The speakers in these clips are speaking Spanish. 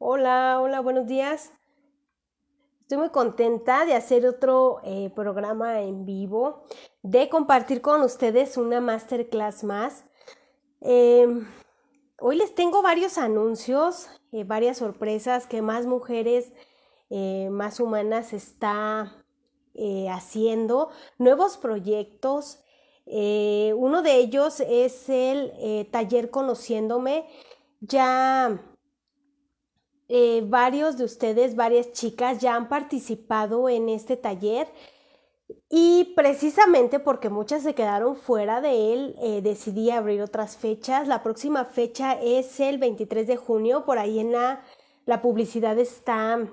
Hola, hola, buenos días. Estoy muy contenta de hacer otro eh, programa en vivo, de compartir con ustedes una masterclass más. Em, hoy les tengo varios anuncios, eh, varias sorpresas que más mujeres, eh, más humanas está haciendo, nuevos proyectos. uno de ellos es el taller Conociéndome. Ya eh, varios de ustedes, varias chicas ya han participado en este taller y precisamente porque muchas se quedaron fuera de él, eh, decidí abrir otras fechas. La próxima fecha es el 23 de junio, por ahí en la, la publicidad está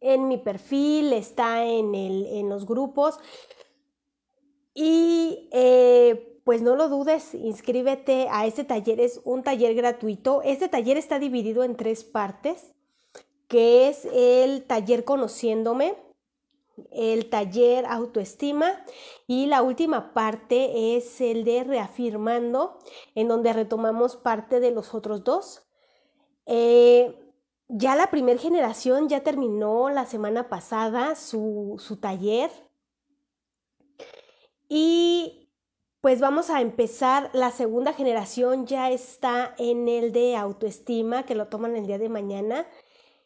en mi perfil, está en, el, en los grupos. Y eh, pues no lo dudes, inscríbete a este taller, es un taller gratuito. Este taller está dividido en tres partes, que es el taller conociéndome, el taller autoestima y la última parte es el de reafirmando, en donde retomamos parte de los otros dos. Eh, ya la primera generación ya terminó la semana pasada su, su taller y pues vamos a empezar. La segunda generación ya está en el de autoestima, que lo toman el día de mañana.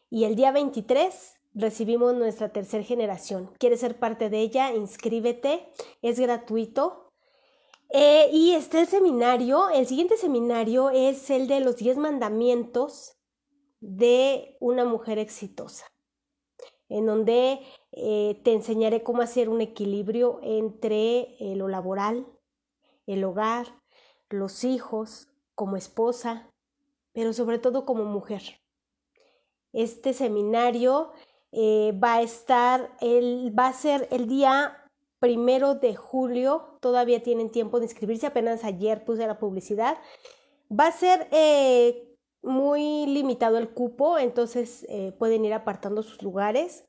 Y el día 23 recibimos nuestra tercera generación. ¿Quieres ser parte de ella? Inscríbete, es gratuito. Eh, y este el seminario, el siguiente seminario es el de los 10 mandamientos de una mujer exitosa, en donde eh, te enseñaré cómo hacer un equilibrio entre eh, lo laboral, el hogar, los hijos, como esposa, pero sobre todo como mujer. Este seminario eh, va a estar, el, va a ser el día primero de julio, todavía tienen tiempo de inscribirse, apenas ayer puse la publicidad. Va a ser eh, muy limitado el cupo, entonces eh, pueden ir apartando sus lugares.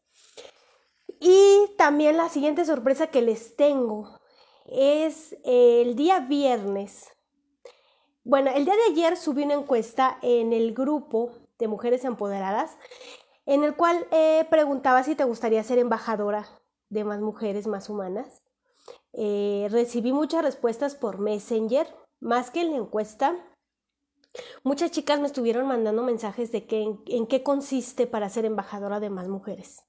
Y también la siguiente sorpresa que les tengo es el día viernes. Bueno, el día de ayer subí una encuesta en el grupo de mujeres empoderadas, en el cual eh, preguntaba si te gustaría ser embajadora de más mujeres más humanas. Eh, recibí muchas respuestas por Messenger, más que en la encuesta. Muchas chicas me estuvieron mandando mensajes de que, en qué consiste para ser embajadora de más mujeres.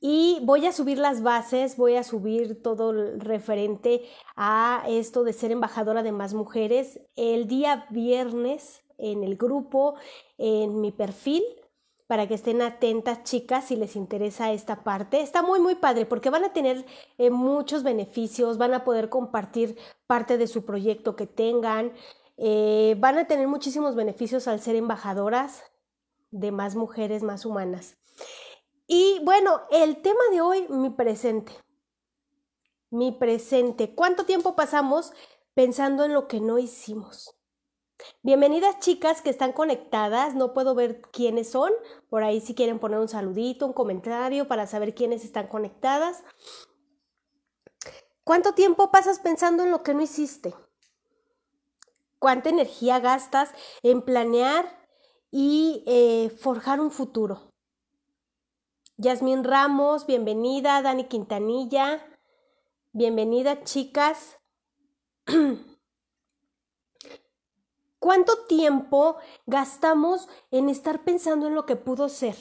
Y voy a subir las bases, voy a subir todo referente a esto de ser embajadora de más mujeres el día viernes en el grupo, en mi perfil, para que estén atentas chicas si les interesa esta parte. Está muy muy padre porque van a tener eh, muchos beneficios, van a poder compartir parte de su proyecto que tengan, eh, van a tener muchísimos beneficios al ser embajadoras de más mujeres más humanas. Y bueno, el tema de hoy, mi presente. Mi presente. ¿Cuánto tiempo pasamos pensando en lo que no hicimos? Bienvenidas chicas que están conectadas, no puedo ver quiénes son, por ahí si quieren poner un saludito, un comentario para saber quiénes están conectadas. ¿Cuánto tiempo pasas pensando en lo que no hiciste? ¿Cuánta energía gastas en planear y eh, forjar un futuro? Yasmín Ramos, bienvenida. Dani Quintanilla, bienvenida, chicas. ¿Cuánto tiempo gastamos en estar pensando en lo que pudo ser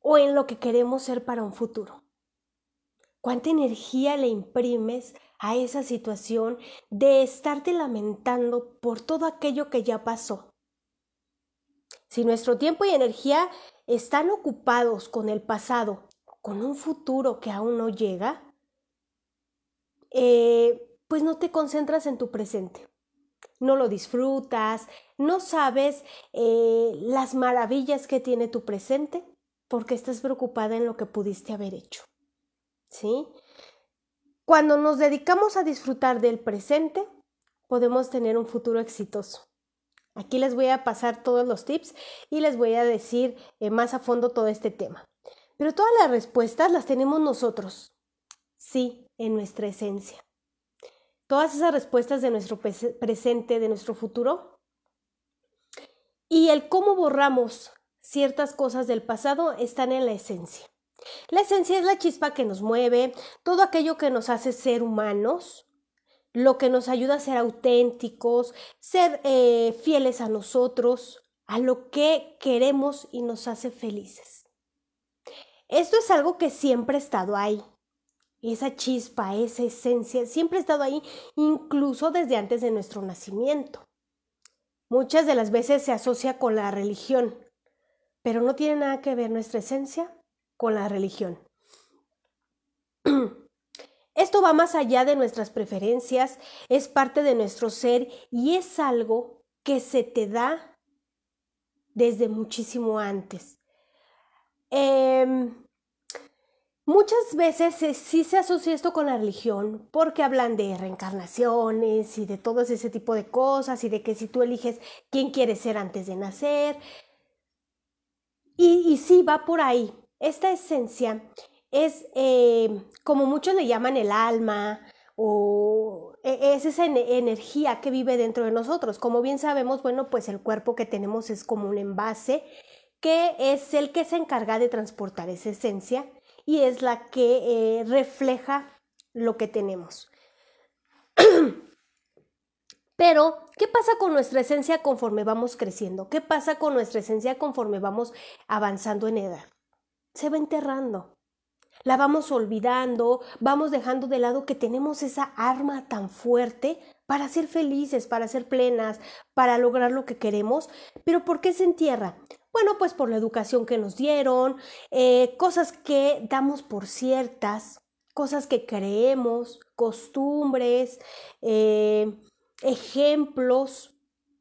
o en lo que queremos ser para un futuro? ¿Cuánta energía le imprimes a esa situación de estarte lamentando por todo aquello que ya pasó? Si nuestro tiempo y energía están ocupados con el pasado, con un futuro que aún no llega, eh, pues no te concentras en tu presente. No lo disfrutas, no sabes eh, las maravillas que tiene tu presente porque estás preocupada en lo que pudiste haber hecho. ¿Sí? Cuando nos dedicamos a disfrutar del presente, podemos tener un futuro exitoso. Aquí les voy a pasar todos los tips y les voy a decir eh, más a fondo todo este tema. Pero todas las respuestas las tenemos nosotros, sí, en nuestra esencia. Todas esas respuestas de nuestro presente, de nuestro futuro, Y el cómo borramos ciertas cosas del pasado están en la esencia. La esencia es la chispa que nos mueve, todo aquello que nos hace ser humanos, lo que nos ayuda a ser auténticos, ser eh, fieles a nosotros, a lo que queremos y nos hace felices. Esto es algo que siempre ha estado ahí. Esa chispa, esa esencia, siempre ha estado ahí, incluso desde antes de nuestro nacimiento. Muchas de las veces se asocia con la religión, pero no tiene nada que ver nuestra esencia con la religión. Esto va más allá de nuestras preferencias, es parte de nuestro ser y es algo que se te da desde muchísimo antes. Em, muchas veces sí se asocia esto con la religión porque hablan de reencarnaciones y de todo ese tipo de cosas y de que si tú eliges quién quieres ser antes de nacer. Y, y sí, va por ahí. Esta esencia es eh, como muchos le llaman el alma o e, es esa energía que vive dentro de nosotros. Como bien sabemos, bueno, pues el cuerpo que tenemos es como un envase que es el que se encarga de transportar esa esencia y es la que eh, refleja lo que tenemos. Pero, ¿qué pasa con nuestra esencia conforme vamos creciendo? ¿Qué pasa con nuestra esencia conforme vamos avanzando en edad? Se va enterrando la vamos olvidando, vamos dejando de lado que tenemos esa arma tan fuerte para ser felices, para ser plenas, para lograr lo que queremos. Pero ¿por qué se entierra? Bueno, pues por la educación que nos dieron, eh, cosas que damos por ciertas, cosas que creemos, costumbres, eh, ejemplos,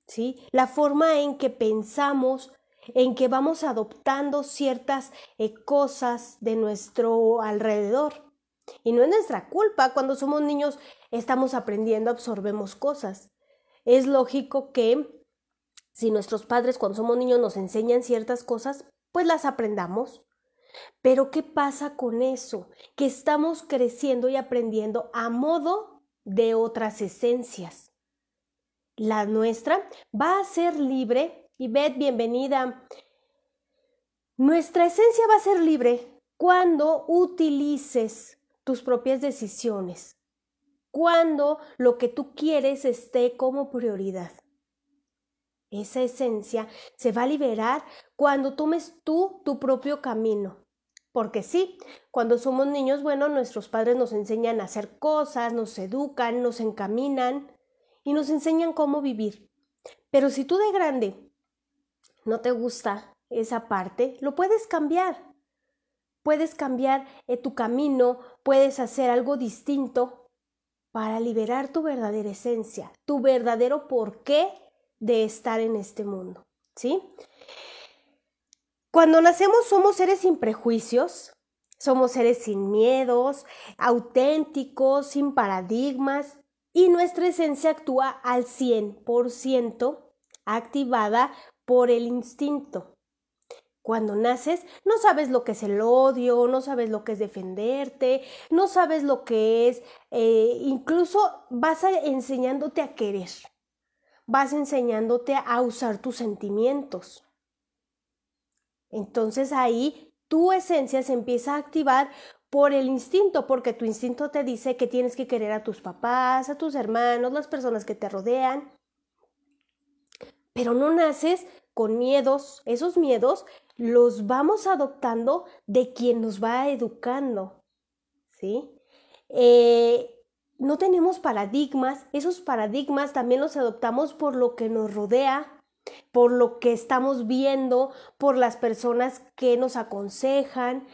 ¿sí? La forma en que pensamos, en que vamos adoptando ciertas eh, cosas de nuestro alrededor. Y no es nuestra culpa, cuando somos niños estamos aprendiendo, absorbemos cosas. Es lógico que si nuestros padres cuando somos niños nos enseñan ciertas cosas, pues las aprendamos. Pero ¿qué pasa con eso? Que estamos creciendo y aprendiendo a modo de otras esencias. La nuestra va a ser libre y Beth, bienvenida. Nuestra esencia va a ser libre cuando utilices tus propias decisiones, cuando lo que tú quieres esté como prioridad. Esa esencia se va a liberar cuando tomes tú tu propio camino. Porque sí, cuando somos niños, bueno, nuestros padres nos enseñan a hacer cosas, nos educan, nos encaminan y nos enseñan cómo vivir. Pero si tú de grande no te gusta esa parte, lo puedes cambiar. Puedes cambiar eh, tu camino, puedes hacer algo distinto para liberar tu verdadera esencia, tu verdadero porqué de estar en este mundo, ¿sí? Cuando nacemos somos seres sin prejuicios, somos seres sin miedos, auténticos, sin paradigmas y nuestra esencia actúa al 100% activada por el instinto. Cuando naces, no sabes lo que es el odio, no sabes lo que es defenderte, no sabes lo que es, eh, incluso vas enseñándote a querer, vas enseñándote a usar tus sentimientos. Entonces ahí tu esencia se empieza a activar por el instinto, porque tu instinto te dice que tienes que querer a tus papás, a tus hermanos, las personas que te rodean pero no naces con miedos. Esos miedos los vamos adoptando de quien nos va educando, ¿sí? Eh, no tenemos paradigmas, esos paradigmas también los adoptamos por lo que nos rodea, por lo que estamos viendo, por las personas que nos aconsejan.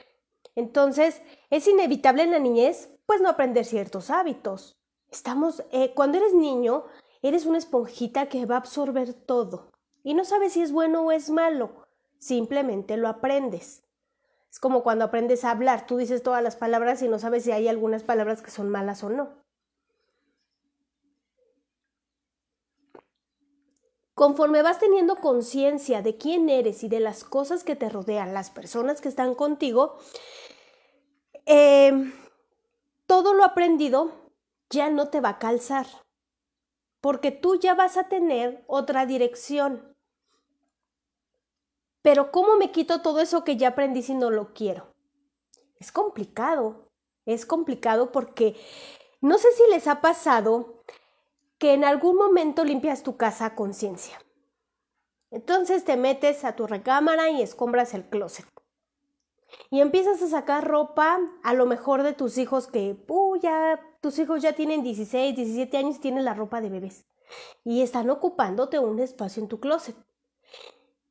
Entonces, es inevitable en la niñez, pues no aprender ciertos hábitos. Estamos, eh, cuando eres niño, Eres una esponjita que va a absorber todo y no sabes si es bueno o es malo, simplemente lo aprendes. Es como cuando aprendes a hablar, tú dices todas las palabras y no sabes si hay algunas palabras que son malas o no. Conforme vas teniendo conciencia de quién eres y de las cosas que te rodean, las personas que están contigo, eh, todo lo aprendido ya no te va a calzar porque tú ya vas a tener otra dirección. Pero ¿cómo me quito todo eso que ya aprendí si no lo quiero? Es complicado, es complicado porque no sé si les ha pasado que en algún momento limpias tu casa a conciencia. Entonces te metes a tu recámara y escombras el closet. Y empiezas a sacar ropa a lo mejor de tus hijos que, uh, ya, tus hijos ya tienen 16, 17 años y tienen la ropa de bebés. Y están ocupándote un espacio en tu closet.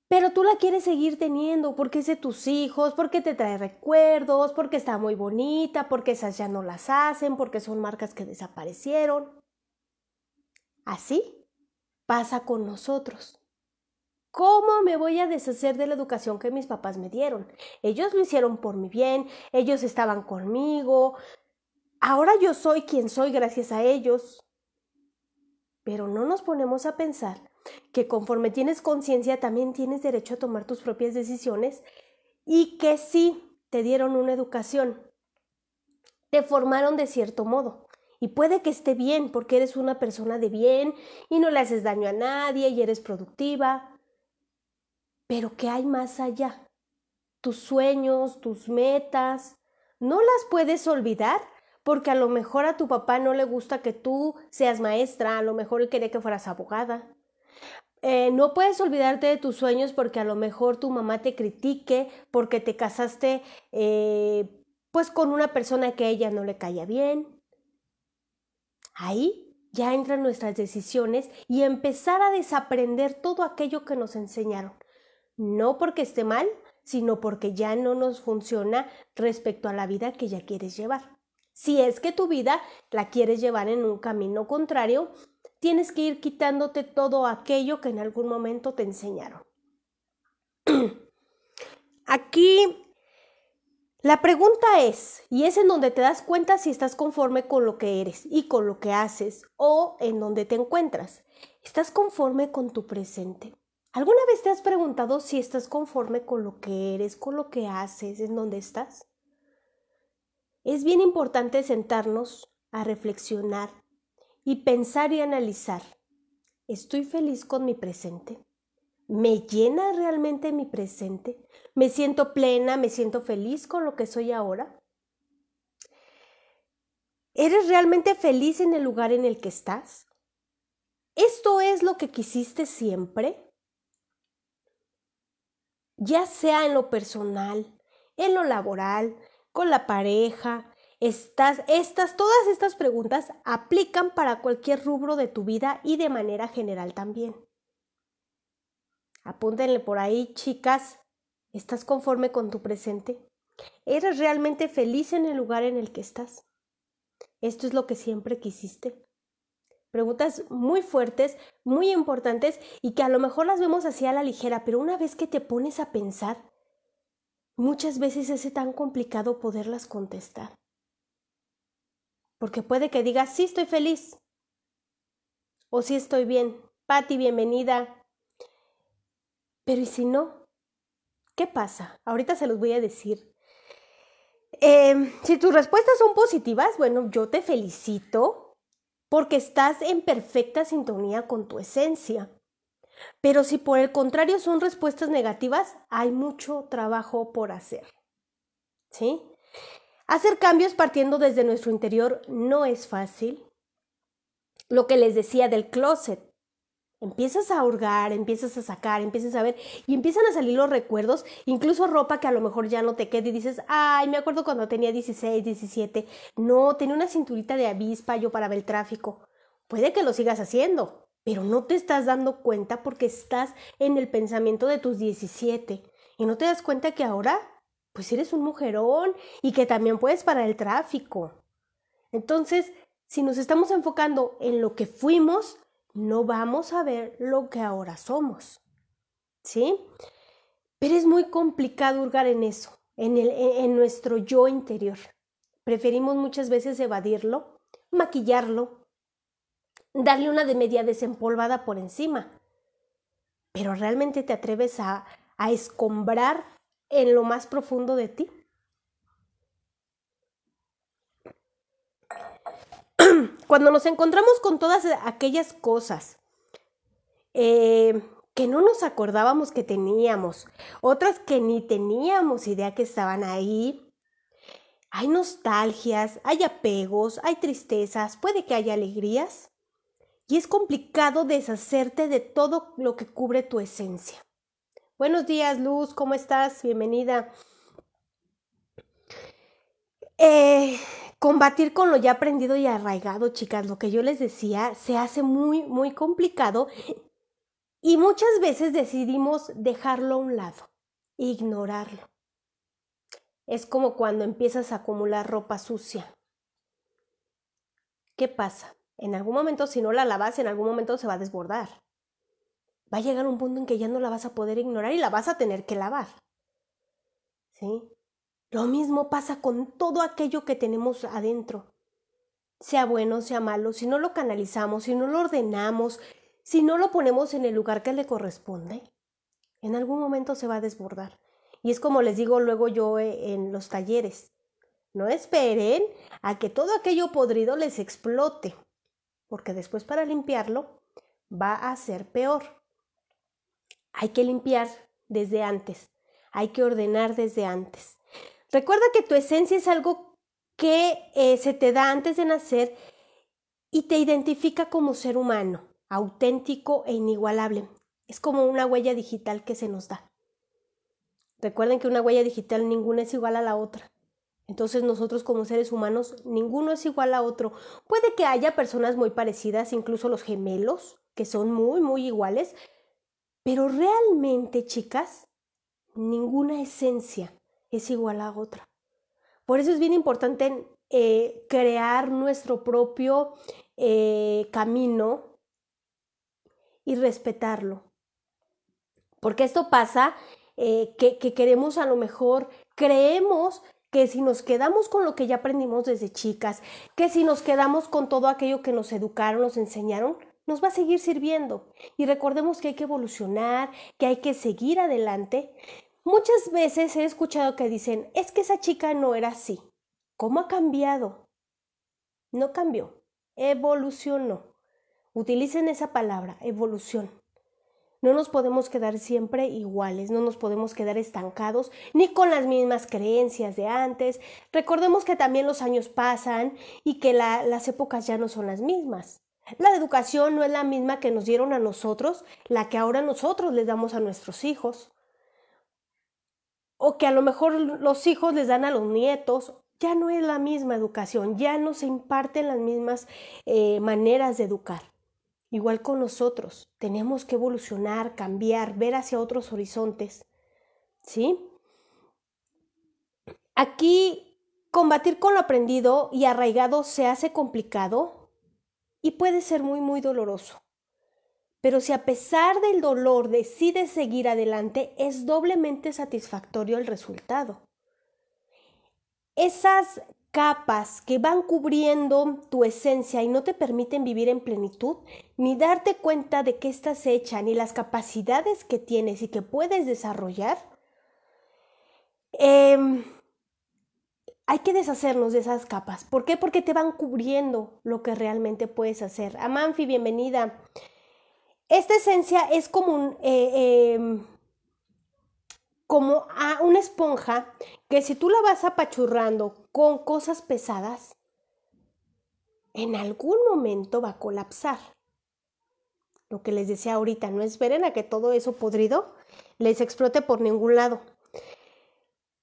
Pero tú la quieres seguir teniendo porque es de tus hijos, porque te trae recuerdos, porque está muy bonita, porque esas ya no las hacen, porque son marcas que desaparecieron. Así pasa con nosotros. ¿Cómo me voy a deshacer de la educación que mis papás me dieron? Ellos lo hicieron por mi bien, ellos estaban conmigo. Ahora yo soy quien soy gracias a ellos. Pero no nos ponemos a pensar que conforme tienes conciencia también tienes derecho a tomar tus propias decisiones y que sí te dieron una educación, te formaron de cierto modo. Y puede que esté bien porque eres una persona de bien y no le haces daño a nadie y eres productiva. Pero ¿qué hay más allá? Tus sueños, tus metas, ¿no las puedes olvidar? Porque a lo mejor a tu papá no le gusta que tú seas maestra, a lo mejor él quería que fueras abogada. Eh, no puedes olvidarte de tus sueños porque a lo mejor tu mamá te critique porque te casaste eh, pues con una persona que a ella no le caía bien. Ahí ya entran nuestras decisiones y empezar a desaprender todo aquello que nos enseñaron. No porque esté mal, sino porque ya no nos funciona respecto a la vida que ya quieres llevar. Si es que tu vida la quieres llevar en un camino contrario tienes que ir quitándote todo aquello que en algún momento te enseñaron. Aquí la pregunta es, y es en donde te das cuenta si estás conforme con lo que eres y con lo que haces o en donde te encuentras. ¿Estás conforme con tu presente? ¿Alguna vez te has preguntado si estás conforme con lo que eres, con lo que haces, en donde estás? Es bien importante sentarnos a reflexionar y pensar y analizar, ¿estoy feliz con mi presente? ¿Me llena realmente mi presente? ¿Me siento plena? ¿Me siento feliz con lo que soy ahora? ¿Eres realmente feliz en el lugar en el que estás? ¿Esto es lo que quisiste siempre? Ya sea en lo personal, en lo laboral, con la pareja, estas, estas, todas estas preguntas aplican para cualquier rubro de tu vida y de manera general también. Apúntenle por ahí, chicas. ¿Estás conforme con tu presente? ¿Eres realmente feliz en el lugar en el que estás? ¿Esto es lo que siempre quisiste? Preguntas muy fuertes, muy importantes y que a lo mejor las vemos así a la ligera, pero una vez que te pones a pensar, muchas veces es tan complicado poderlas contestar. Porque puede que digas, sí estoy feliz. O sí estoy bien. Patti, bienvenida. Pero ¿y si no? ¿Qué pasa? Ahorita se los voy a decir. Em, si tus respuestas son positivas, bueno, yo te felicito porque estás en perfecta sintonía con tu esencia. Pero si por el contrario son respuestas negativas, hay mucho trabajo por hacer. ¿Sí? Hacer cambios partiendo desde nuestro interior no es fácil. Lo que les decía del closet. Empiezas a hurgar, empiezas a sacar, empiezas a ver y empiezan a salir los recuerdos, incluso ropa que a lo mejor ya no te queda y dices, ay, me acuerdo cuando tenía 16, 17, no, tenía una cinturita de avispa yo para ver el tráfico. Puede que lo sigas haciendo, pero no te estás dando cuenta porque estás en el pensamiento de tus 17 y no te das cuenta que ahora pues eres un mujerón y que también puedes parar el tráfico. Entonces, si nos estamos enfocando en lo que fuimos, no vamos a ver lo que ahora somos. ¿Sí? Pero es muy complicado hurgar en eso, en, el, en nuestro yo interior. Preferimos muchas veces evadirlo, maquillarlo, darle una de media desempolvada por encima. Pero realmente te atreves a, a escombrar en lo más profundo de ti. Cuando nos encontramos con todas aquellas cosas eh, que no nos acordábamos que teníamos, otras que ni teníamos idea que estaban ahí. Hay nostalgias, hay apegos, hay tristezas, puede que haya alegrías. Y es complicado deshacerte de todo lo que cubre tu esencia. Buenos días, Luz, ¿cómo estás? Bienvenida. Eh, combatir con lo ya aprendido y arraigado, chicas, lo que yo les decía, se hace muy, muy complicado y muchas veces decidimos dejarlo a un lado, ignorarlo. Es como cuando empiezas a acumular ropa sucia. ¿Qué pasa? En algún momento, si no la lavas, en algún momento se va a desbordar. Va a llegar un punto en que ya no la vas a poder ignorar y la vas a tener que lavar. ¿Sí? Lo mismo pasa con todo aquello que tenemos adentro. Sea bueno, sea malo, si no lo canalizamos, si no lo ordenamos, si no lo ponemos en el lugar que le corresponde, en algún momento se va a desbordar. Y es como les digo luego yo eh, en los talleres, no esperen a que todo aquello podrido les explote, porque después para limpiarlo va a ser peor. Hay que limpiar desde antes, hay que ordenar desde antes. Recuerda que tu esencia es algo que eh, se te da antes de nacer y te identifica como ser humano auténtico e inigualable. Es como una huella digital que se nos da. Recuerden que una huella digital ninguna es igual a la otra. Entonces nosotros como seres humanos, ninguno es igual a otro. Puede que haya personas muy parecidas, incluso los gemelos, que son muy, muy iguales, pero realmente, chicas, ninguna esencia es igual a otra. Por eso es bien importante eh, crear nuestro propio eh, camino y respetarlo. Porque esto pasa eh, que, que queremos a lo mejor, creemos que si nos quedamos con lo que ya aprendimos desde chicas, que si nos quedamos con todo aquello que nos educaron, nos enseñaron, nos va a seguir sirviendo. Y recordemos que hay que evolucionar, que hay que seguir adelante. Muchas veces he escuchado que dicen, es que esa chica no era así. ¿Cómo ha cambiado? No cambió, evolucionó. Utilicen esa palabra, evolución. No nos podemos quedar siempre iguales, no nos podemos quedar estancados ni con las mismas creencias de antes. Recordemos que también los años pasan y que las épocas ya no son las mismas. La educación no es la misma que nos dieron a nosotros, la que ahora nosotros les damos a nuestros hijos. O que a lo mejor los hijos les dan a los nietos. Ya no es la misma educación, ya no se imparten las mismas eh, maneras de educar. Igual con nosotros, tenemos que evolucionar, cambiar, ver hacia otros horizontes. ¿Sí? Aquí combatir con lo aprendido y arraigado se hace complicado y puede ser muy, muy doloroso. Pero si a pesar del dolor decides seguir adelante, es doblemente satisfactorio el resultado. Esas capas que van cubriendo tu esencia y no te permiten vivir en plenitud, ni darte cuenta de qué estás hecha, ni las capacidades que tienes y que puedes desarrollar, em, hay que deshacernos de esas capas. ¿Por qué? Porque te van cubriendo lo que realmente puedes hacer. Amanfi, bienvenida. Esta esencia es como un... Eh, em, como a una esponja que si tú la vas apachurrando con cosas pesadas, en algún momento va a colapsar. Lo que les decía ahorita, no esperen a que todo eso podrido les explote por ningún lado.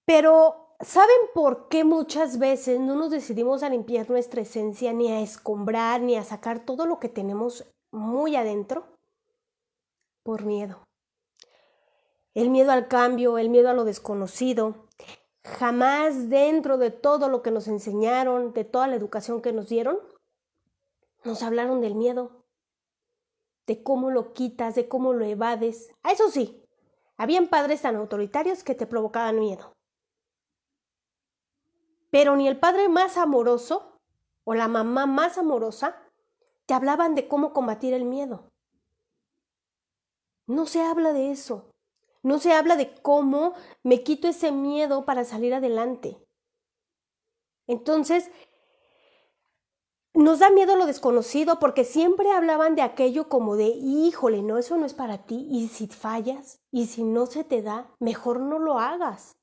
Pero, ¿saben por qué muchas veces no nos decidimos a limpiar nuestra esencia, ni a escombrar, ni a sacar todo lo que tenemos muy adentro? Por miedo el miedo al cambio, el miedo a lo desconocido. Jamás dentro de todo lo que nos enseñaron, de toda la educación que nos dieron, nos hablaron del miedo, de cómo lo quitas, de cómo lo evades. A eso sí, habían padres tan autoritarios que te provocaban miedo. Pero ni el padre más amoroso o la mamá más amorosa te hablaban de cómo combatir el miedo. No se habla de eso. No se habla de cómo me quito ese miedo para salir adelante. Entonces, nos da miedo lo desconocido porque siempre hablaban de aquello como de, híjole, no, eso no es para ti. Y si fallas y si no se te da, mejor no lo hagas.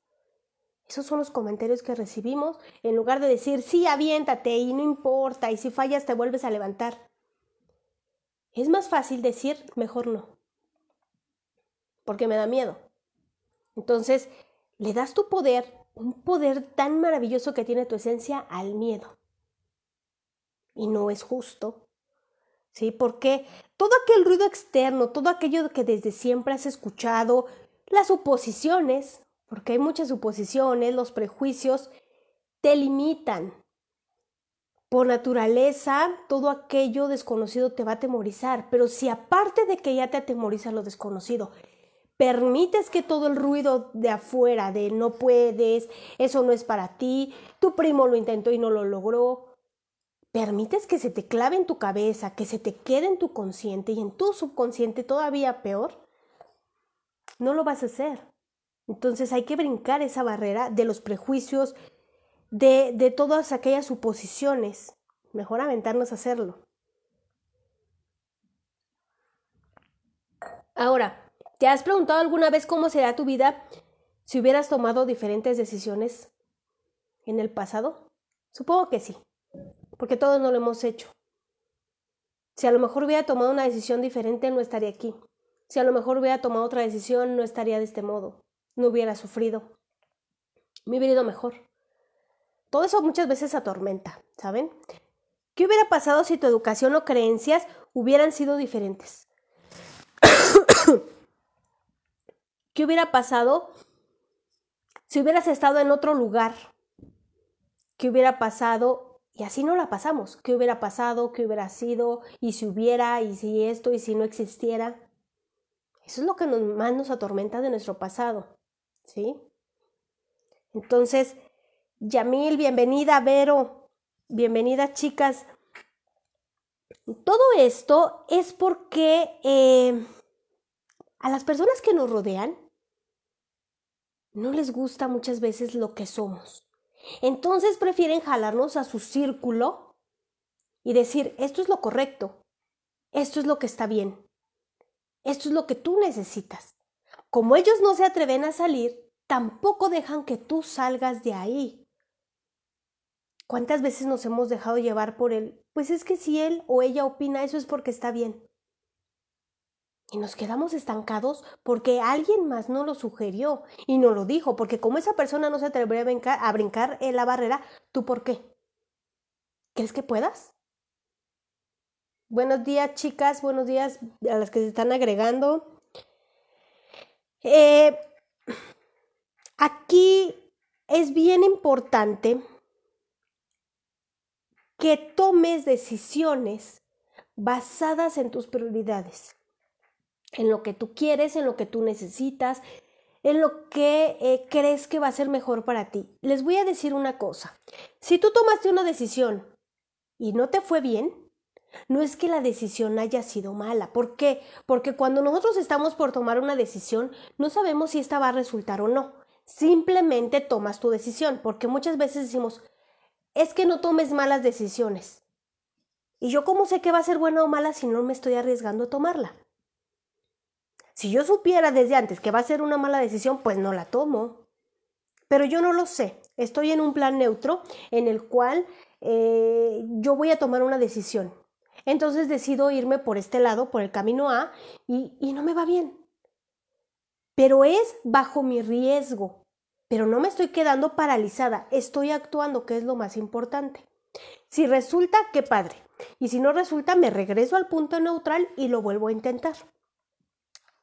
Esos son los comentarios que recibimos en lugar de decir, sí, aviéntate y no importa, y si fallas te vuelves a levantar. Es más fácil decir, mejor no, porque me da miedo. Entonces, le das tu poder, un poder tan maravilloso que tiene tu esencia, al miedo y no es justo. ¿Sí? Porque todo aquel ruido externo, todo aquello que desde siempre has escuchado, las suposiciones, porque hay muchas suposiciones, los prejuicios, te limitan. Por naturaleza, todo aquello desconocido te va a atemorizar, pero si aparte de que ya te atemoriza lo desconocido, permites que todo el ruido de afuera, de no puedes, eso no es para ti, tu primo lo intentó y no lo logró, permites que se te clave en tu cabeza, que se te quede en tu consciente y en tu subconsciente todavía peor, no lo vas a hacer. Entonces hay que brincar esa barrera de los prejuicios, de, de todas aquellas suposiciones. Mejor aventarnos a hacerlo. Ahora, ¿te has preguntado alguna vez cómo será tu vida si hubieras tomado diferentes decisiones en el pasado? Supongo que sí porque todos no lo hemos hecho. Si a lo mejor hubiera tomado una decisión diferente, no estaría aquí. Si a lo mejor hubiera tomado otra decisión, no estaría de este modo. No hubiera sufrido. Me hubiera ido mejor. Todo eso muchas veces atormenta, ¿saben? ¿Qué hubiera pasado si tu educación o creencias hubieran sido diferentes? ¿Qué hubiera pasado si hubieras estado en otro lugar? ¿Qué hubiera pasado y así no la pasamos. ¿Qué hubiera pasado? ¿Qué hubiera sido? ¿Y si hubiera? ¿Y si esto? ¿Y si no existiera? Eso es lo que más nos atormenta de nuestro pasado. ¿Sí? Entonces, Yamil, bienvenida, Vero. Bienvenida, chicas. Todo esto es porque eh, a las personas que nos rodean no les gusta muchas veces lo que somos. Entonces prefieren jalarnos a su círculo y decir, esto es lo correcto, esto es lo que está bien, esto es lo que tú necesitas. Como ellos no se atreven a salir, tampoco dejan que tú salgas de ahí. ¿Cuántas veces nos hemos dejado llevar por él? Pues es que si él o ella opina eso es porque está bien. Y nos quedamos estancados porque alguien más no lo sugirió y no lo dijo, porque como esa persona no se atrevió a brincar, a brincar en la barrera, ¿tú por qué? ¿Crees que puedas? Buenos días, chicas, buenos días a las que se están agregando. Eh, aquí es bien importante que tomes decisiones basadas en tus prioridades en lo que tú quieres, en lo que tú necesitas, en lo que eh, crees que va a ser mejor para ti. Les voy a decir una cosa. Si tú tomaste una decisión y no te fue bien, no es que la decisión haya sido mala. ¿Por qué? Porque cuando nosotros estamos por tomar una decisión, no sabemos si esta va a resultar o no. Simplemente tomas tu decisión, porque muchas veces decimos, es que no tomes malas decisiones. ¿Y yo cómo sé que va a ser buena o mala si no me estoy arriesgando a tomarla? Si yo supiera desde antes que va a ser una mala decisión, pues no la tomo. Pero yo no lo sé. Estoy en un plan neutro en el cual eh, yo voy a tomar una decisión. Entonces decido irme por este lado, por el camino A, y, y no me va bien. Pero es bajo mi riesgo. Pero no me estoy quedando paralizada, estoy actuando, que es lo más importante. Si resulta, qué padre. Y si no resulta, me regreso al punto neutral y lo vuelvo a intentar.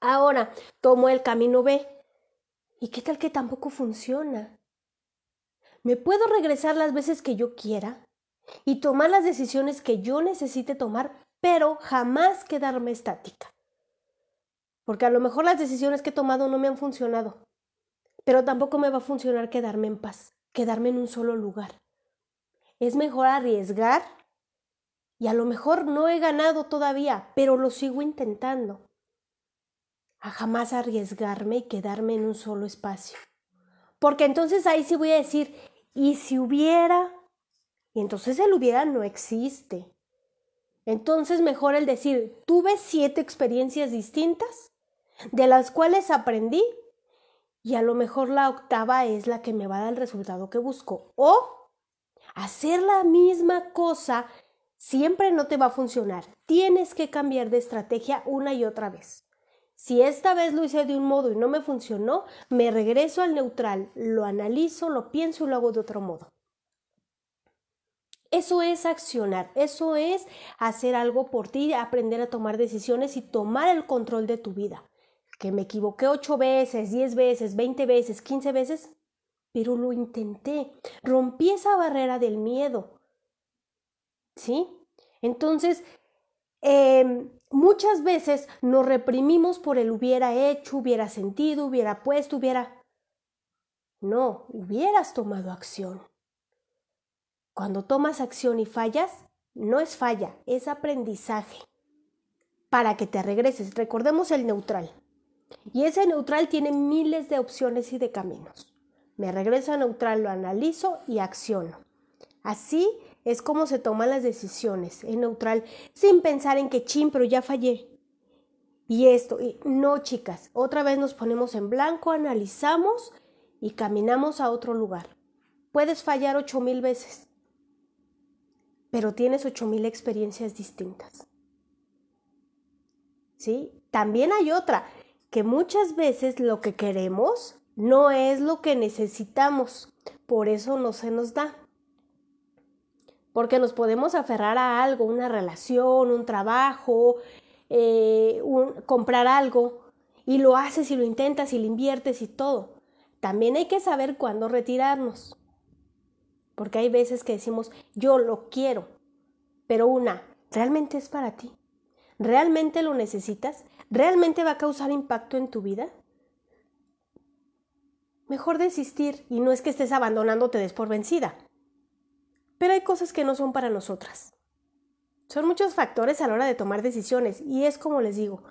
Ahora tomo el camino B. ¿Y qué tal que tampoco funciona? ¿Me puedo regresar las veces que yo quiera y tomar las decisiones que yo necesite tomar, pero jamás quedarme estática? Porque a lo mejor las decisiones que he tomado no me han funcionado, pero tampoco me va a funcionar quedarme en paz, quedarme en un solo lugar. Es mejor arriesgar y a lo mejor no he ganado todavía, pero lo sigo intentando a jamás arriesgarme y quedarme en un solo espacio. Porque entonces ahí sí voy a decir, ¿y si hubiera? Y entonces el hubiera no existe. Entonces mejor el decir, tuve siete experiencias distintas, de las cuales aprendí, y a lo mejor la octava es la que me va a dar el resultado que busco. O hacer la misma cosa siempre no te va a funcionar. Tienes que cambiar de estrategia una y otra vez. Si esta vez lo hice de un modo y no me funcionó, me regreso al neutral, lo analizo, lo pienso y lo hago de otro modo. Eso es accionar, eso es hacer algo por ti, aprender a tomar decisiones y tomar el control de tu vida. Que me equivoqué ocho veces, diez veces, veinte veces, quince veces, pero lo intenté, rompí esa barrera del miedo. ¿Sí? Entonces, em, muchas veces nos reprimimos por el hubiera hecho, hubiera sentido, hubiera puesto, hubiera... No, hubieras tomado acción. Cuando tomas acción y fallas, no es falla, es aprendizaje. Para que te regreses, recordemos el neutral. Y ese neutral tiene miles de opciones y de caminos. Me regreso a neutral, lo analizo y acciono. Así es como se toman las decisiones en neutral, sin pensar en que chin, pero ya fallé. Y esto, y no chicas, otra vez nos ponemos en blanco, analizamos y caminamos a otro lugar. Puedes fallar ocho mil veces, pero tienes 8000 experiencias distintas. ¿Sí? También hay otra, que muchas veces lo que queremos no es lo que necesitamos, por eso no se nos da. Porque nos podemos aferrar a algo, una relación, un trabajo, eh, comprar algo, y lo haces y lo intentas y lo inviertes y todo. También hay que saber cuándo retirarnos. Porque hay veces que decimos, yo lo quiero, pero una, ¿realmente es para ti? ¿Realmente lo necesitas? ¿Realmente va a causar impacto en tu vida? Mejor desistir y no es que estés abandonándote des por vencida. Pero hay cosas que no son para nosotras. Son muchos factores a la hora de tomar decisiones y es como les digo,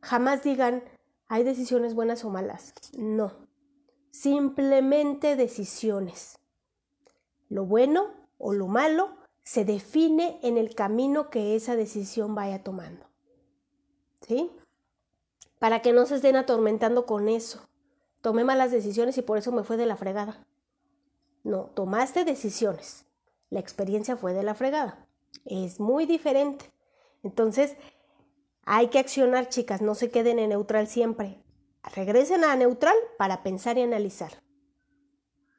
jamás digan hay decisiones buenas o malas. No, simplemente decisiones. Lo bueno o lo malo se define en el camino que esa decisión vaya tomando. ¿Sí? Para que no se estén atormentando con eso. Tomé malas decisiones y por eso me fue de la fregada. No, tomaste decisiones. La experiencia fue de la fregada. Es muy diferente. Entonces, hay que accionar, chicas, no se queden en neutral siempre. Regresen a neutral para pensar y analizar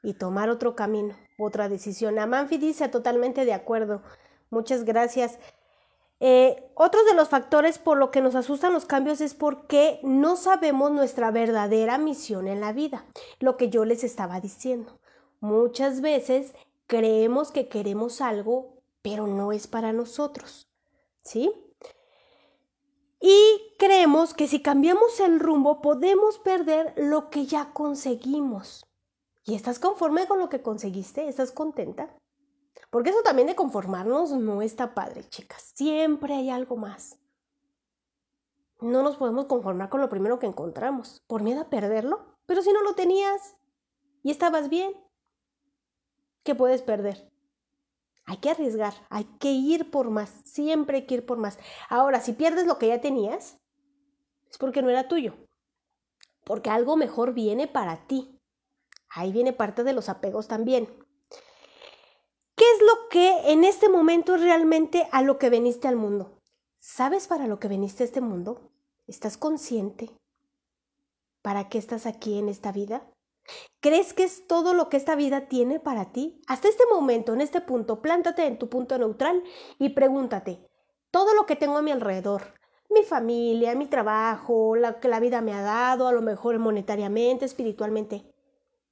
y tomar otro camino, otra decisión. Amanfi dice totalmente de acuerdo. Muchas gracias. Eh, otro de los factores por lo que nos asustan los cambios es porque no sabemos nuestra verdadera misión en la vida, lo que yo les estaba diciendo. Muchas veces creemos que queremos algo, pero no es para nosotros. ¿Sí? Y creemos que si cambiamos el rumbo podemos perder lo que ya conseguimos. ¿Y estás conforme con lo que conseguiste? ¿Estás contenta? Porque eso también de conformarnos no está padre, chicas. Siempre hay algo más. No nos podemos conformar con lo primero que encontramos, por miedo a perderlo. Pero si no lo tenías y estabas bien, ¿qué puedes perder? Hay que arriesgar, hay que ir por más, siempre hay que ir por más. Ahora, si pierdes lo que ya tenías, es porque no era tuyo, porque algo mejor viene para ti. Ahí viene parte de los apegos también. ¿Qué es lo que en este momento es realmente a lo que veniste al mundo? ¿Sabes para lo que veniste a este mundo? ¿Estás consciente? ¿Para qué estás aquí en esta vida? ¿Crees que es todo lo que esta vida tiene para ti? Hasta este momento, en este punto, plántate en tu punto neutral y pregúntate, todo lo que tengo a mi alrededor, mi familia, mi trabajo, lo que la vida me ha dado, a lo mejor monetariamente, espiritualmente,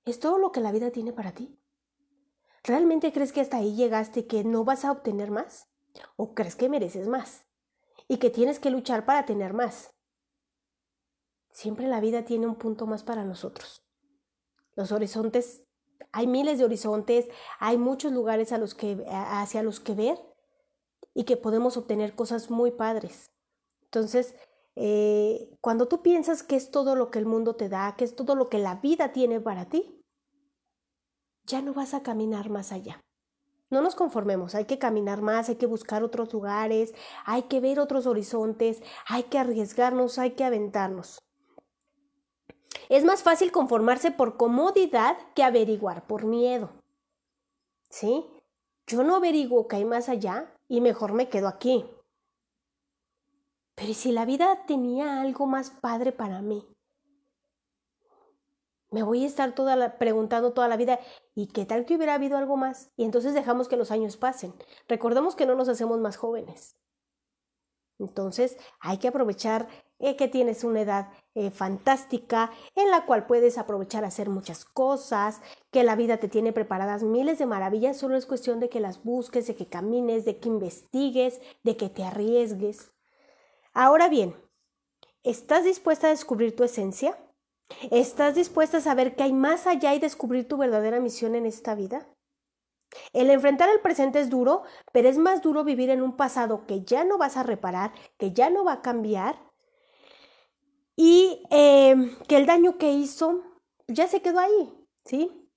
¿Es todo lo que la vida tiene para ti? ¿Realmente crees que hasta ahí llegaste y que no vas a obtener más? ¿O crees que mereces más? Y que tienes que luchar para tener más. Siempre la vida tiene un punto más para nosotros. Los horizontes, hay miles de horizontes, hay muchos lugares a los que, hacia los que ver y que podemos obtener cosas muy padres. Entonces, eh, cuando tú piensas que es todo lo que el mundo te da, que es todo lo que la vida tiene para ti, ya no vas a caminar más allá. No nos conformemos, hay que caminar más, hay que buscar otros lugares, hay que ver otros horizontes, hay que arriesgarnos, hay que aventarnos. Es más fácil conformarse por comodidad que averiguar por miedo. ¿Sí? Yo no averiguo que hay más allá y mejor me quedo aquí. Pero ¿y si la vida tenía algo más padre para mí? Me voy a estar toda preguntando toda la vida, ¿y qué tal que hubiera habido algo más? Y entonces dejamos que los años pasen. Recordemos que no nos hacemos más jóvenes. Entonces hay que aprovechar eh, que tienes una edad eh, fantástica en la cual puedes aprovechar a hacer muchas cosas, que la vida te tiene preparadas miles de maravillas, solo es cuestión de que las busques, de que camines, de que investigues, de que te arriesgues. Ahora bien, ¿estás dispuesta a descubrir tu esencia? ¿Estás dispuesta a saber que hay más allá y descubrir tu verdadera misión en esta vida? El enfrentar el presente es duro, pero es más duro vivir en un pasado que ya no vas a reparar, que ya no va a cambiar y eh, que el daño que hizo ya se quedó ahí, ¿sí?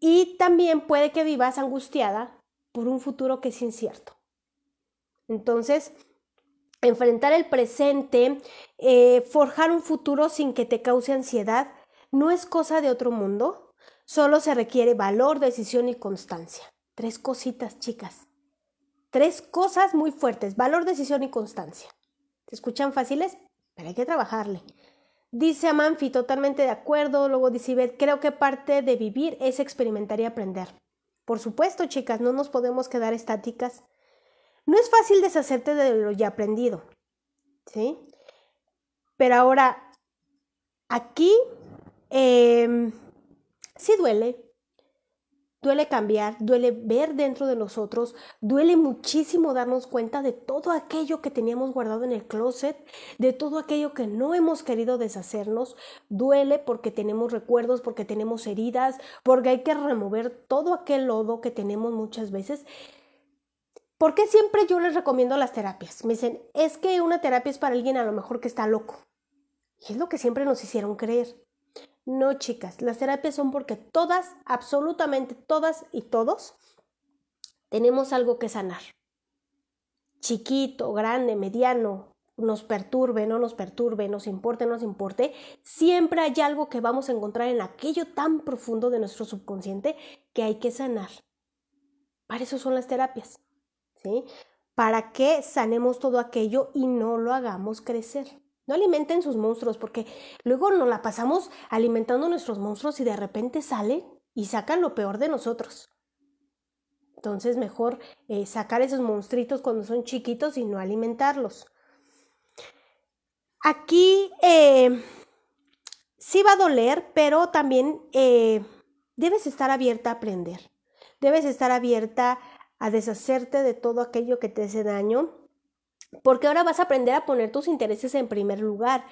Y también puede que vivas angustiada por un futuro que es incierto. Entonces, enfrentar el presente, eh, forjar un futuro sin que te cause ansiedad, no es cosa de otro mundo, solo se requiere valor, decisión y constancia. Tres cositas, chicas. Tres cosas muy fuertes, valor, decisión y constancia. ¿Se escuchan fáciles? Pero hay que trabajarle. Dice Amanfi, totalmente de acuerdo. Luego dice Ivette, creo que parte de vivir es experimentar y aprender. Por supuesto, chicas, no nos podemos quedar estáticas. No es fácil deshacerte de lo ya aprendido, ¿sí? Pero ahora, aquí em, sí duele, Duele cambiar, duele ver dentro de nosotros, duele muchísimo darnos cuenta de todo aquello que teníamos guardado en el closet, de todo aquello que no hemos querido deshacernos. Duele porque tenemos recuerdos, porque tenemos heridas, porque hay que remover todo aquel lodo que tenemos muchas veces ¿Por qué siempre yo les recomiendo las terapias? Me dicen, es que una terapia es para alguien a lo mejor que está loco. Y es lo que siempre nos hicieron creer. No, chicas, las terapias son porque todas, absolutamente todas y todos, tenemos algo que sanar. Chiquito, grande, mediano, nos perturbe, no nos perturbe, nos importe, no nos importe, siempre hay algo que vamos a encontrar en aquello tan profundo de nuestro subconsciente que hay que sanar. Para eso son las terapias. ¿sí? Para que sanemos todo aquello y no lo hagamos crecer. No alimenten sus monstruos porque luego nos la pasamos alimentando nuestros monstruos y de repente salen y sacan lo peor de nosotros. Entonces mejor eh, sacar esos monstruitos cuando son chiquitos y no alimentarlos. Aquí eh, sí va a doler, pero también eh, debes estar abierta a aprender. Debes estar abierta a deshacerte de todo aquello que te hace daño, porque ahora vas a aprender a poner tus intereses en primer lugar.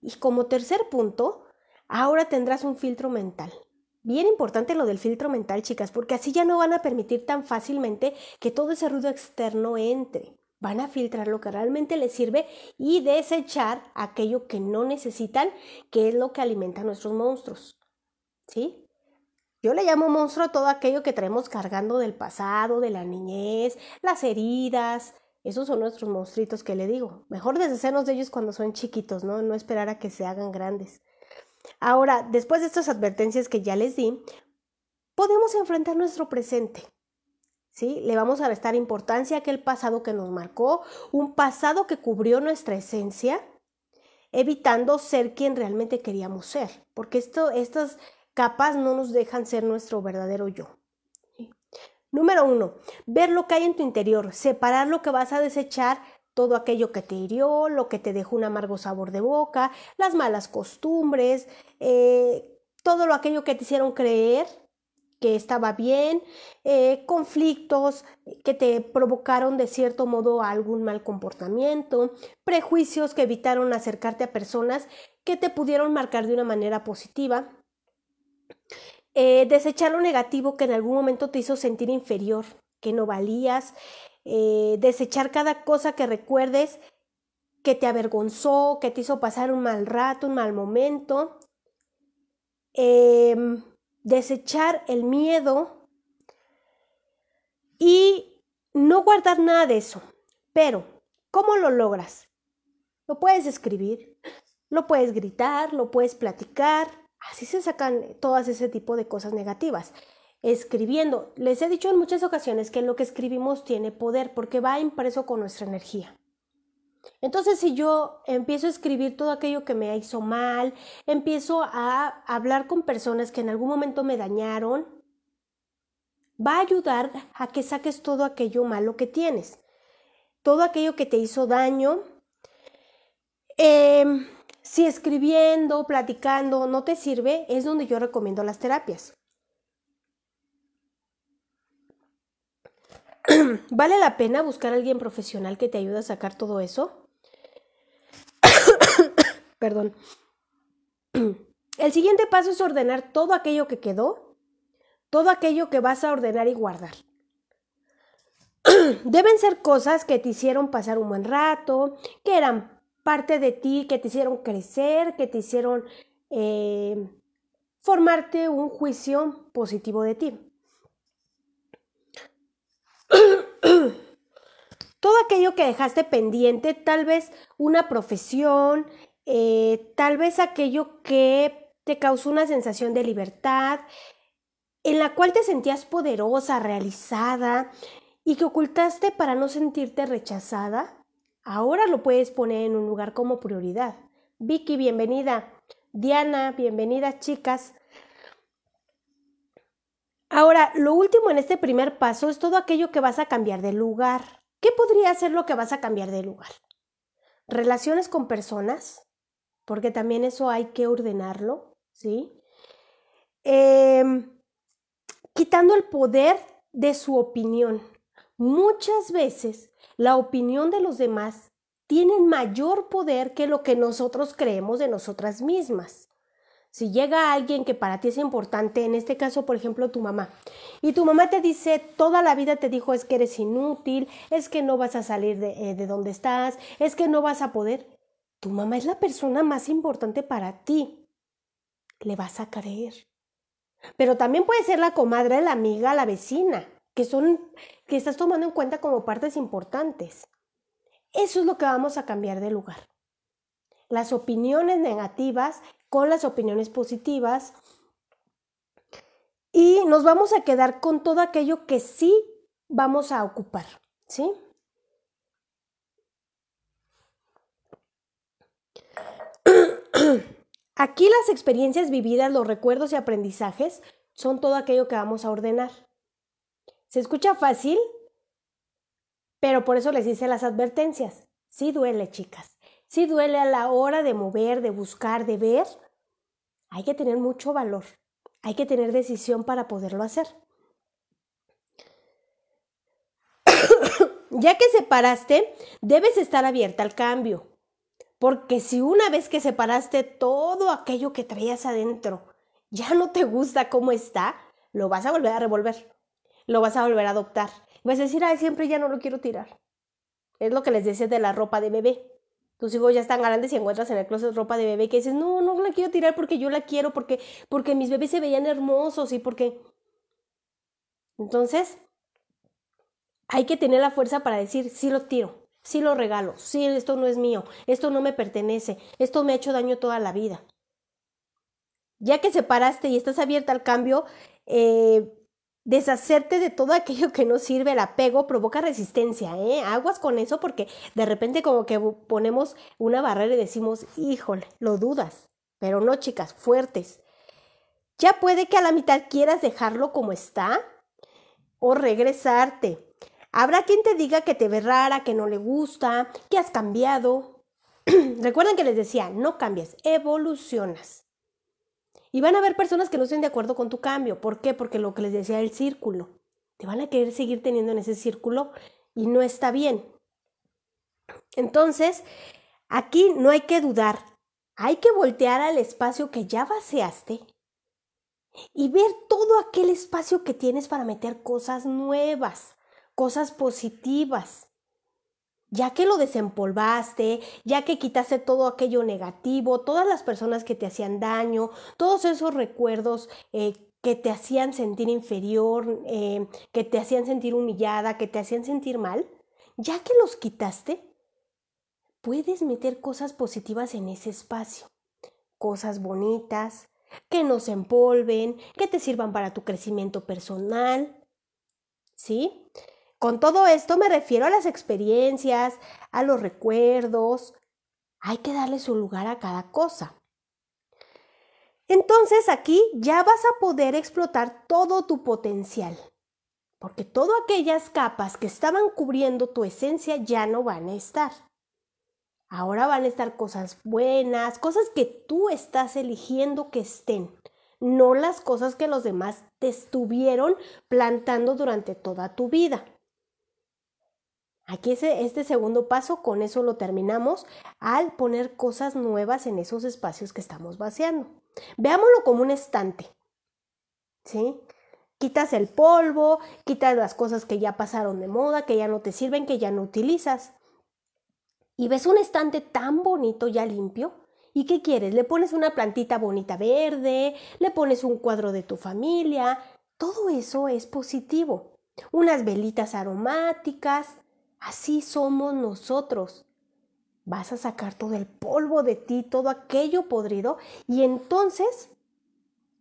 Y como tercer punto, ahora tendrás un filtro mental. Bien importante lo del filtro mental, chicas, porque así ya no van a permitir tan fácilmente que todo ese ruido externo entre. Van a filtrar lo que realmente les sirve y desechar aquello que no necesitan, que es lo que alimenta a nuestros monstruos. ¿Sí? Yo le llamo monstruo a todo aquello que traemos cargando del pasado, de la niñez, las heridas. Esos son nuestros monstruitos que le digo. Mejor deshacernos de ellos cuando son chiquitos, ¿no? No esperar a que se hagan grandes. Ahora, después de estas advertencias que ya les di, podemos enfrentar nuestro presente. ¿Sí? Le vamos a restar importancia a aquel pasado que nos marcó, un pasado que cubrió nuestra esencia, evitando ser quien realmente queríamos ser. Porque esto, estas capaz no nos dejan ser nuestro verdadero yo. Número uno, ver lo que hay en tu interior, separar lo que vas a desechar, todo aquello que te hirió, lo que te dejó un amargo sabor de boca, las malas costumbres, eh, todo lo aquello que te hicieron creer que estaba bien, eh, conflictos que te provocaron de cierto modo algún mal comportamiento, prejuicios que evitaron acercarte a personas que te pudieron marcar de una manera positiva, eh, desechar lo negativo que en algún momento te hizo sentir inferior, que no valías, eh, desechar cada cosa que recuerdes que te avergonzó, que te hizo pasar un mal rato, un mal momento, em, desechar el miedo, y no guardar nada de eso. Pero, ¿cómo lo logras? Lo puedes escribir, lo puedes gritar, lo puedes platicar. Así se sacan todas ese tipo de cosas negativas. Escribiendo. Les he dicho en muchas ocasiones que lo que escribimos tiene poder porque va impreso con nuestra energía. Entonces, si yo empiezo a escribir todo aquello que me hizo mal, empiezo a hablar con personas que en algún momento me dañaron, va a ayudar a que saques todo aquello malo que tienes, todo aquello que te hizo daño. Em, si escribiendo, platicando no te sirve, es donde yo recomiendo las terapias. ¿Vale la pena buscar a alguien profesional que te ayude a sacar todo eso? Perdón. El siguiente paso es ordenar todo aquello que quedó, todo aquello que vas a ordenar y guardar. Deben ser cosas que te hicieron pasar un buen rato, que eran parte de ti, que te hicieron crecer, que te hicieron eh, formarte un juicio positivo de ti. Todo aquello que dejaste pendiente, tal vez una profesión, eh, tal vez aquello que te causó una sensación de libertad, en la cual te sentías poderosa, realizada y que ocultaste para no sentirte rechazada, ahora lo puedes poner en un lugar como prioridad. Vicky, bienvenida. Diana, bienvenida, chicas. Ahora, lo último en este primer paso es todo aquello que vas a cambiar de lugar. ¿Qué podría ser lo que vas a cambiar de lugar? Relaciones con personas, porque también eso hay que ordenarlo, ¿sí? Em, quitando el poder de su opinión. Muchas veces la opinión de los demás tiene mayor poder que lo que nosotros creemos de nosotras mismas. Si llega alguien que para ti es importante, en este caso, por ejemplo, tu mamá, y tu mamá te dice, toda la vida te dijo es que eres inútil, es que no vas a salir de, eh, de donde estás, es que no vas a poder, tu mamá es la persona más importante para ti. Le vas a creer. Pero también puede ser la comadre, la amiga, la vecina, que son, que estás tomando en cuenta como partes importantes. Eso es lo que vamos a cambiar de lugar. Las opiniones negativas con las opiniones positivas y nos vamos a quedar con todo aquello que sí vamos a ocupar, ¿sí? Aquí las experiencias vividas, los recuerdos y aprendizajes son todo aquello que vamos a ordenar. Se escucha fácil, pero por eso les hice las advertencias. Sí duele, chicas. Sí duele a la hora de mover, de buscar, de ver. Hay que tener mucho valor. Hay que tener decisión para poderlo hacer. ya que separaste, debes estar abierta al cambio. Porque si una vez que separaste todo aquello que traías adentro ya no te gusta cómo está, lo vas a volver a revolver. Lo vas a volver a adoptar. Vas a decir, ay, siempre ya no lo quiero tirar. Es lo que les decía de la ropa de bebé tus hijos ya están grandes y encuentras en el closet ropa de bebé que dices, no, no la quiero tirar porque yo la quiero, porque, porque mis bebés se veían hermosos y porque... Entonces, hay que tener la fuerza para decir, sí lo tiro, sí lo regalo, sí, esto no es mío, esto no me pertenece, esto me ha hecho daño toda la vida. Ya que separaste y estás abierta al cambio, eh, deshacerte de todo aquello que no sirve, el apego provoca resistencia, ¿eh? Aguas con eso porque de repente como que ponemos una barrera y decimos, híjole, lo dudas. Pero no, chicas, fuertes. Ya puede que a la mitad quieras dejarlo como está o regresarte. Habrá quien te diga que te ve rara, que no le gusta, que has cambiado. Recuerden que les decía, no cambias, evolucionas. Y van a haber personas que no estén de acuerdo con tu cambio. ¿Por qué? Porque lo que les decía el círculo. Te van a querer seguir teniendo en ese círculo y no está bien. Entonces, aquí no hay que dudar. Hay que voltear al espacio que ya vaciaste y ver todo aquel espacio que tienes para meter cosas nuevas, cosas positivas ya que lo desempolvaste, ya que quitaste todo aquello negativo, todas las personas que te hacían daño, todos esos recuerdos eh, que te hacían sentir inferior, eh, que te hacían sentir humillada, que te hacían sentir mal, ya que los quitaste, puedes meter cosas positivas en ese espacio. Cosas bonitas, que no se empolven, que te sirvan para tu crecimiento personal. ¿Sí? Con todo esto me refiero a las experiencias, a los recuerdos. Hay que darle su lugar a cada cosa. Entonces aquí ya vas a poder explotar todo tu potencial, porque todas aquellas capas que estaban cubriendo tu esencia ya no van a estar. Ahora van a estar cosas buenas, cosas que tú estás eligiendo que estén, no las cosas que los demás te estuvieron plantando durante toda tu vida. Aquí ese, este segundo paso, con eso lo terminamos al poner cosas nuevas en esos espacios que estamos vaciando. Veámoslo como un estante. ¿Sí? Quitas el polvo, quitas las cosas que ya pasaron de moda, que ya no te sirven, que ya no utilizas y ves un estante tan bonito ya limpio, ¿y qué quieres? Le pones una plantita bonita verde, le pones un cuadro de tu familia, todo eso es positivo. Unas velitas aromáticas, así somos nosotros. Vas a sacar todo el polvo de ti, todo aquello podrido, y entonces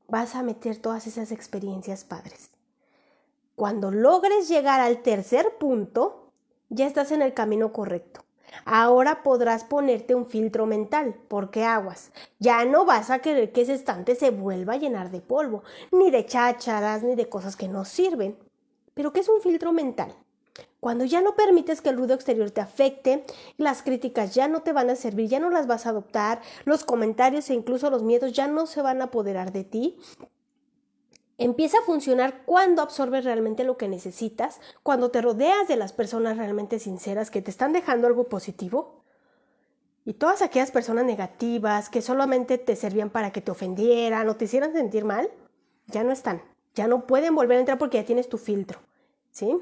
vas a meter todas esas experiencias padres. Cuando logres llegar al tercer punto, ya estás en el camino correcto. Ahora podrás ponerte un filtro mental, porque aguas, ya no vas a querer que ese estante se vuelva a llenar de polvo, ni de chácharas, ni de cosas que no sirven. Pero ¿qué es un filtro mental? Cuando ya no permites que el ruido exterior te afecte, las críticas ya no te van a servir, ya no las vas a adoptar, los comentarios e incluso los miedos ya no se van a apoderar de ti, empieza a funcionar cuando absorbes realmente lo que necesitas, cuando te rodeas de las personas realmente sinceras que te están dejando algo positivo. Y todas aquellas personas negativas que solamente te servían para que te ofendieran o te hicieran sentir mal, ya no están. Ya no pueden volver a entrar porque ya tienes tu filtro. ¿Sí?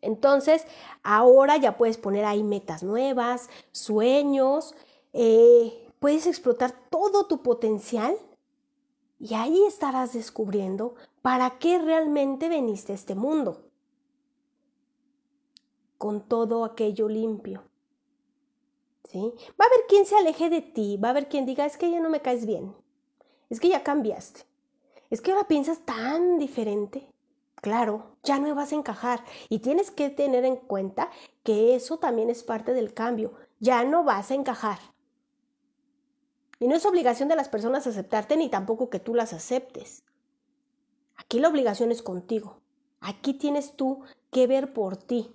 Entonces, ahora ya puedes poner ahí metas nuevas, sueños, eh, puedes explotar todo tu potencial y ahí estarás descubriendo para qué realmente veniste a este mundo. Con todo aquello limpio. ¿Sí? Va a haber quien se aleje de ti, va a haber quien diga, es que ya no me caes bien, es que ya cambiaste, es que ahora piensas tan diferente. Claro, ya no vas a encajar y tienes que tener en cuenta que eso también es parte del cambio. Ya no vas a encajar. Y no es obligación de las personas aceptarte ni tampoco que tú las aceptes. Aquí la obligación es contigo. Aquí tienes tú que ver por ti.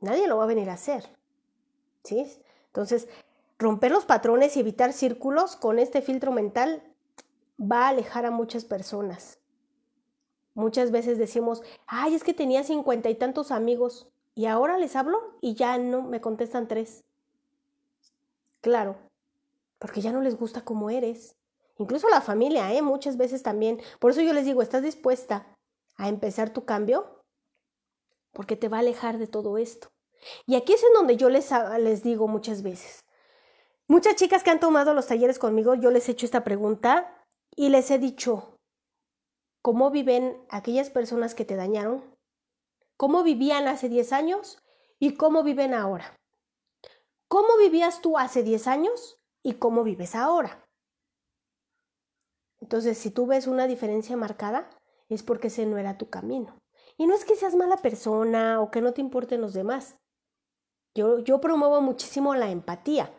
Nadie lo va a venir a hacer. ¿Sí? Entonces, romper los patrones y evitar círculos con este filtro mental va a alejar a muchas personas. Muchas veces decimos, ay, es que tenía cincuenta y tantos amigos y ahora les hablo y ya no me contestan tres. Claro, porque ya no les gusta como eres. Incluso la familia, ¿eh? Muchas veces también. Por eso yo les digo, ¿estás dispuesta a empezar tu cambio? Porque te va a alejar de todo esto. Y aquí es en donde yo les, les digo muchas veces. Muchas chicas que han tomado los talleres conmigo, yo les he hecho esta pregunta y les he dicho, ¿cómo viven aquellas personas que te dañaron? ¿Cómo vivían hace 10 años y cómo viven ahora? ¿Cómo vivías tú hace 10 años y cómo vives ahora. Entonces, si tú ves una diferencia marcada, es porque ese no era tu camino. Y no es que seas mala persona o que no te importen los demás. Yo, yo promuevo muchísimo la empatía,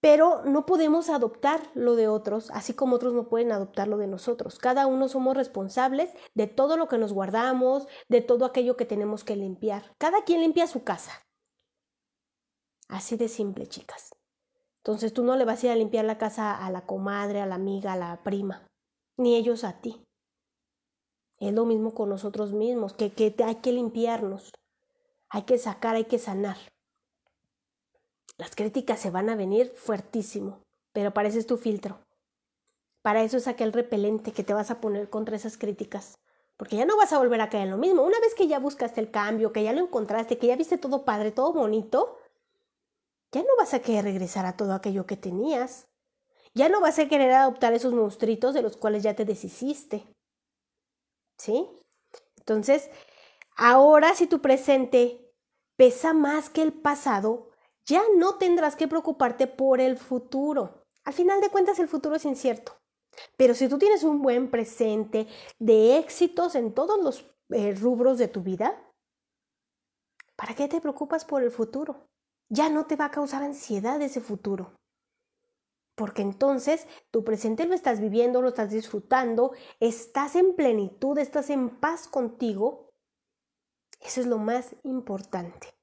pero no podemos adoptar lo de otros, así como otros no pueden adoptar lo de nosotros. Cada uno somos responsables de todo lo que nos guardamos, de todo aquello que tenemos que limpiar. Cada quien limpia su casa. Así de simple, chicas. Entonces tú no le vas a ir a limpiar la casa a la comadre, a la amiga, a la prima, ni ellos a ti. Es lo mismo con nosotros mismos, que, hay que limpiarnos, hay que sacar, hay que sanar. Las críticas se van a venir fuertísimo, pero para eso es tu filtro. Para eso es aquel repelente que te vas a poner contra esas críticas. Porque ya no vas a volver a caer en lo mismo. Una vez que ya buscaste el cambio, que ya lo encontraste, que ya viste todo padre, todo bonito, ya no vas a querer regresar a todo aquello que tenías. Ya no vas a querer adoptar esos monstruitos de los cuales ya te deshiciste. ¿Sí? Entonces, ahora si tu presente pesa más que el pasado, ya no tendrás que preocuparte por el futuro. Al final de cuentas, el futuro es incierto. Pero si tú tienes un buen presente de éxitos en todos los eh, rubros de tu vida, ¿para qué te preocupas por el futuro? Ya no te va a causar ansiedad ese futuro. Porque entonces tu presente lo estás viviendo, lo estás disfrutando, estás en plenitud, estás en paz contigo. Eso es lo más importante.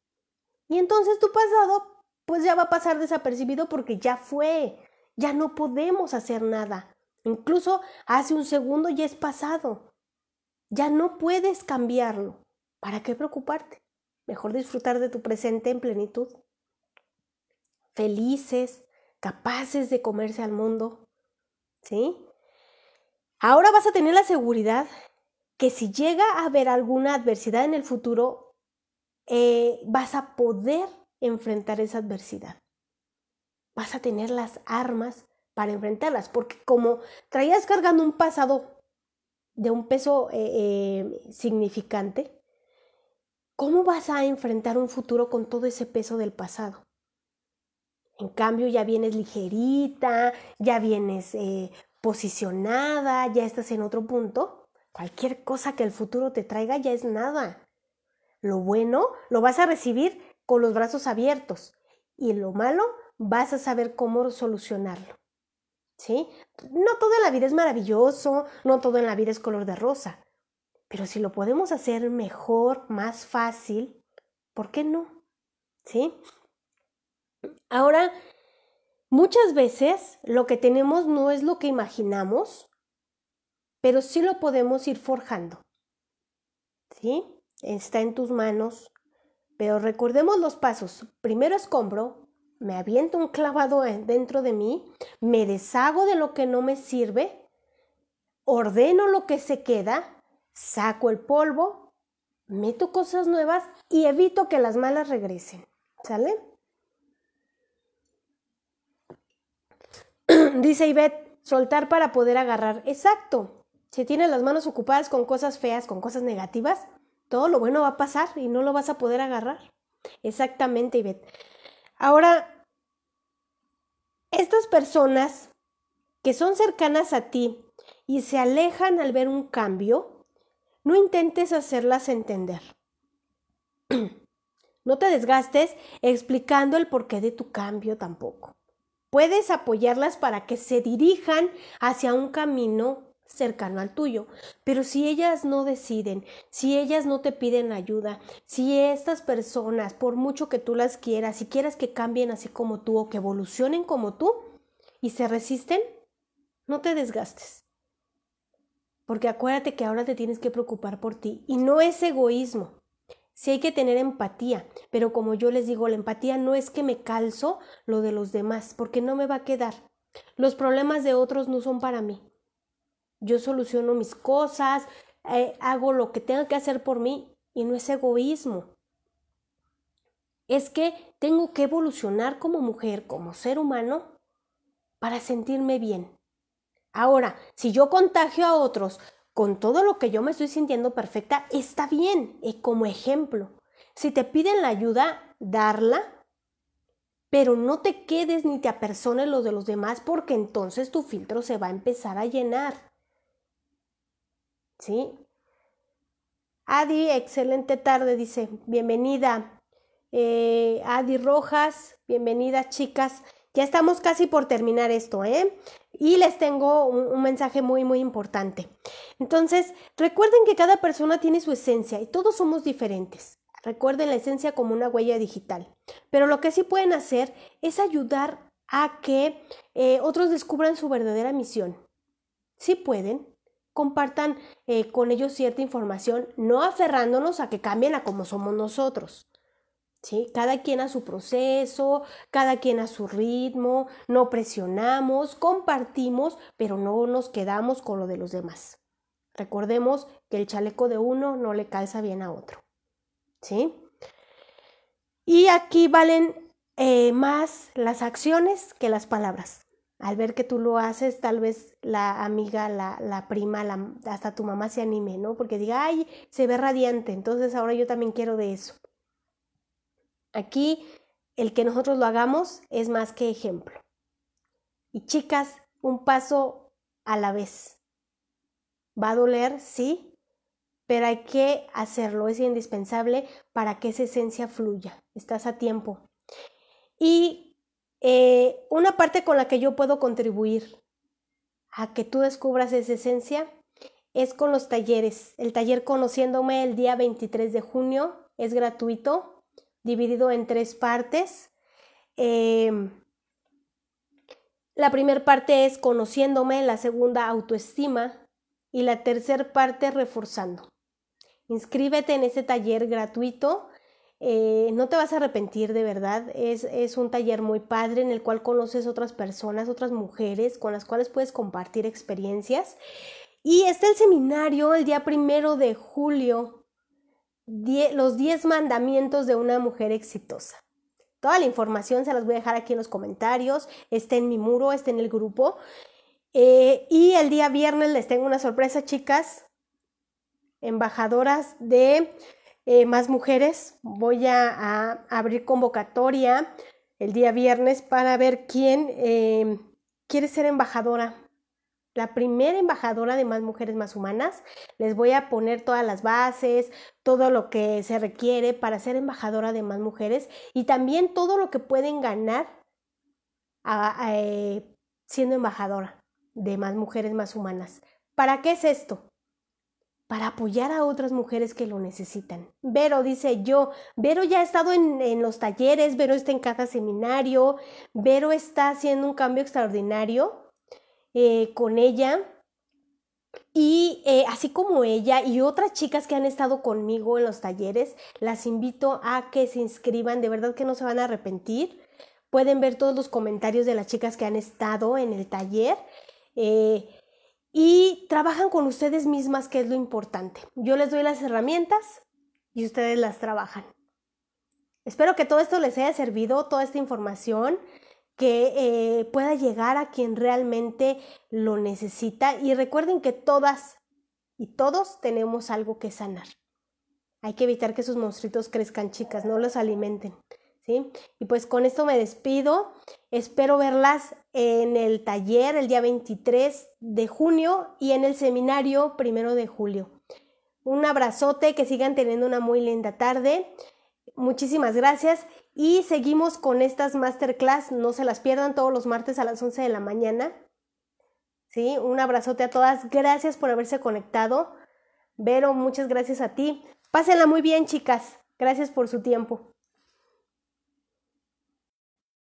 Y entonces tu pasado pues ya va a pasar desapercibido porque ya fue, ya no podemos hacer nada. Incluso hace un segundo ya es pasado. Ya no puedes cambiarlo. ¿Para qué preocuparte? Mejor disfrutar de tu presente en plenitud. Felices, capaces de comerse al mundo. ¿Sí? Ahora vas a tener la seguridad que si llega a haber alguna adversidad en el futuro, eh, vas a poder enfrentar esa adversidad. Vas a tener las armas para enfrentarlas, porque como traías cargando un pasado de un peso eh, eh, significante, ¿cómo vas a enfrentar un futuro con todo ese peso del pasado? En cambio, ya vienes ligerita, ya vienes eh, posicionada, ya estás en otro punto. Cualquier cosa que el futuro te traiga ya es nada. Lo bueno lo vas a recibir con los brazos abiertos y lo malo vas a saber cómo solucionarlo. ¿sí? No todo en la vida es maravilloso, no todo en la vida es color de rosa, pero si lo podemos hacer mejor, más fácil, ¿por qué no? ¿Sí? Ahora, muchas veces lo que tenemos no es lo que imaginamos, pero sí lo podemos ir forjando. ¿Sí? Está en tus manos, pero recordemos los pasos. Primero escombro, me aviento un clavado dentro de mí, me deshago de lo que no me sirve, ordeno lo que se queda, saco el polvo, meto cosas nuevas y evito que las malas regresen. ¿Sale? Dice Ivette, soltar para poder agarrar. Exacto. Si tienes las manos ocupadas con cosas feas, con cosas negativas, todo lo bueno va a pasar y no lo vas a poder agarrar. Exactamente, Ivette. Ahora, estas personas que son cercanas a ti y se alejan al ver un cambio, no intentes hacerlas entender. No te desgastes explicando el porqué de tu cambio tampoco. Puedes apoyarlas para que se dirijan hacia un camino cercano al tuyo. Pero si ellas no deciden, si ellas no te piden ayuda, si estas personas, por mucho que tú las quieras, si quieras que cambien así como tú o que evolucionen como tú y se resisten, no te desgastes. Porque acuérdate que ahora te tienes que preocupar por ti y no es egoísmo. Sí hay que tener empatía, pero como yo les digo, la empatía no es que me calzo lo de los demás, porque no me va a quedar. Los problemas de otros no son para mí. Yo soluciono mis cosas, eh, hago lo que tenga que hacer por mí y no es egoísmo. Es que tengo que evolucionar como mujer, como ser humano, para sentirme bien. Ahora, si yo contagio a otros con todo lo que yo me estoy sintiendo perfecta, está bien, y como ejemplo. Si te piden la ayuda, darla, pero no te quedes ni te apersones lo de los demás porque entonces tu filtro se va a empezar a llenar. ¿Sí? Adi, excelente tarde, dice, bienvenida. Eh, Adi Rojas, bienvenida chicas. Ya estamos casi por terminar esto, ¿eh? Y les tengo un, mensaje muy, muy importante. Entonces, recuerden que cada persona tiene su esencia y todos somos diferentes. Recuerden la esencia como una huella digital. Pero lo que sí pueden hacer es ayudar a que eh, otros descubran su verdadera misión. Sí pueden, compartan eh, con ellos cierta información, no aferrándonos a que cambien a como somos nosotros. ¿Sí? Cada quien a su proceso, cada quien a su ritmo, no presionamos, compartimos, pero no nos quedamos con lo de los demás. Recordemos que el chaleco de uno no le calza bien a otro. ¿Sí? Y aquí valen eh, más las acciones que las palabras. Al ver que tú lo haces, tal vez la amiga, la, la prima, la, hasta tu mamá se anime, ¿no? Porque diga, ay, se ve radiante, entonces ahora yo también quiero de eso. Aquí, el que nosotros lo hagamos es más que ejemplo. Y chicas, un paso a la vez. Va a doler, sí, pero hay que hacerlo, es indispensable para que esa esencia fluya. Estás a tiempo. Y eh, una parte con la que yo puedo contribuir a que tú descubras esa esencia es con los talleres. El taller Conociéndome el día 23 de junio es gratuito, dividido en tres partes. Em, la primera parte es conociéndome, la segunda autoestima y la tercera parte reforzando. Inscríbete en ese taller gratuito eh, no te vas a arrepentir de verdad. Es, es, un taller muy padre en el cual conoces otras personas, otras mujeres con las cuales puedes compartir experiencias. Y está el seminario el día primero de julio, los 10 mandamientos de una mujer exitosa. Toda la información se las voy a dejar aquí en los comentarios, está en mi muro, está en el grupo. Eh, y el día viernes les tengo una sorpresa, chicas, embajadoras de eh, más mujeres. Voy a, abrir convocatoria el día viernes para ver quién eh, quiere ser embajadora. La primera embajadora de Más Mujeres Más Humanas. Les voy a poner todas las bases, todo lo que se requiere para ser embajadora de Más Mujeres y también todo lo que pueden ganar eh, siendo embajadora de Más Mujeres Más Humanas. ¿Para qué es esto? Para apoyar a otras mujeres que lo necesitan. Vero dice yo, Vero ya ha estado en, los talleres, Vero está en cada seminario, Vero está haciendo un cambio extraordinario eh, con ella. Y eh, así como ella y otras chicas que han estado conmigo en los talleres, las invito a que se inscriban, de verdad que no se van a arrepentir. Pueden ver todos los comentarios de las chicas que han estado en el taller. Eh, y trabajan con ustedes mismas, que es lo importante. Yo les doy las herramientas y ustedes las trabajan. Espero que todo esto les haya servido, toda esta información, que eh, pueda llegar a quien realmente lo necesita. Y recuerden que todas y todos tenemos algo que sanar. Hay que evitar que sus monstruitos crezcan, chicas, no los alimenten. Y pues con esto me despido. Espero verlas en el taller el día 23 de junio y en el seminario primero de julio. Un abrazote, que sigan teniendo una muy linda tarde. Muchísimas gracias y seguimos con estas masterclass. No se las pierdan todos los martes a las 11 de la mañana. ¿Sí? Un abrazote a todas. Gracias por haberse conectado. Vero, muchas gracias a ti. Pásenla muy bien, chicas. Gracias por su tiempo.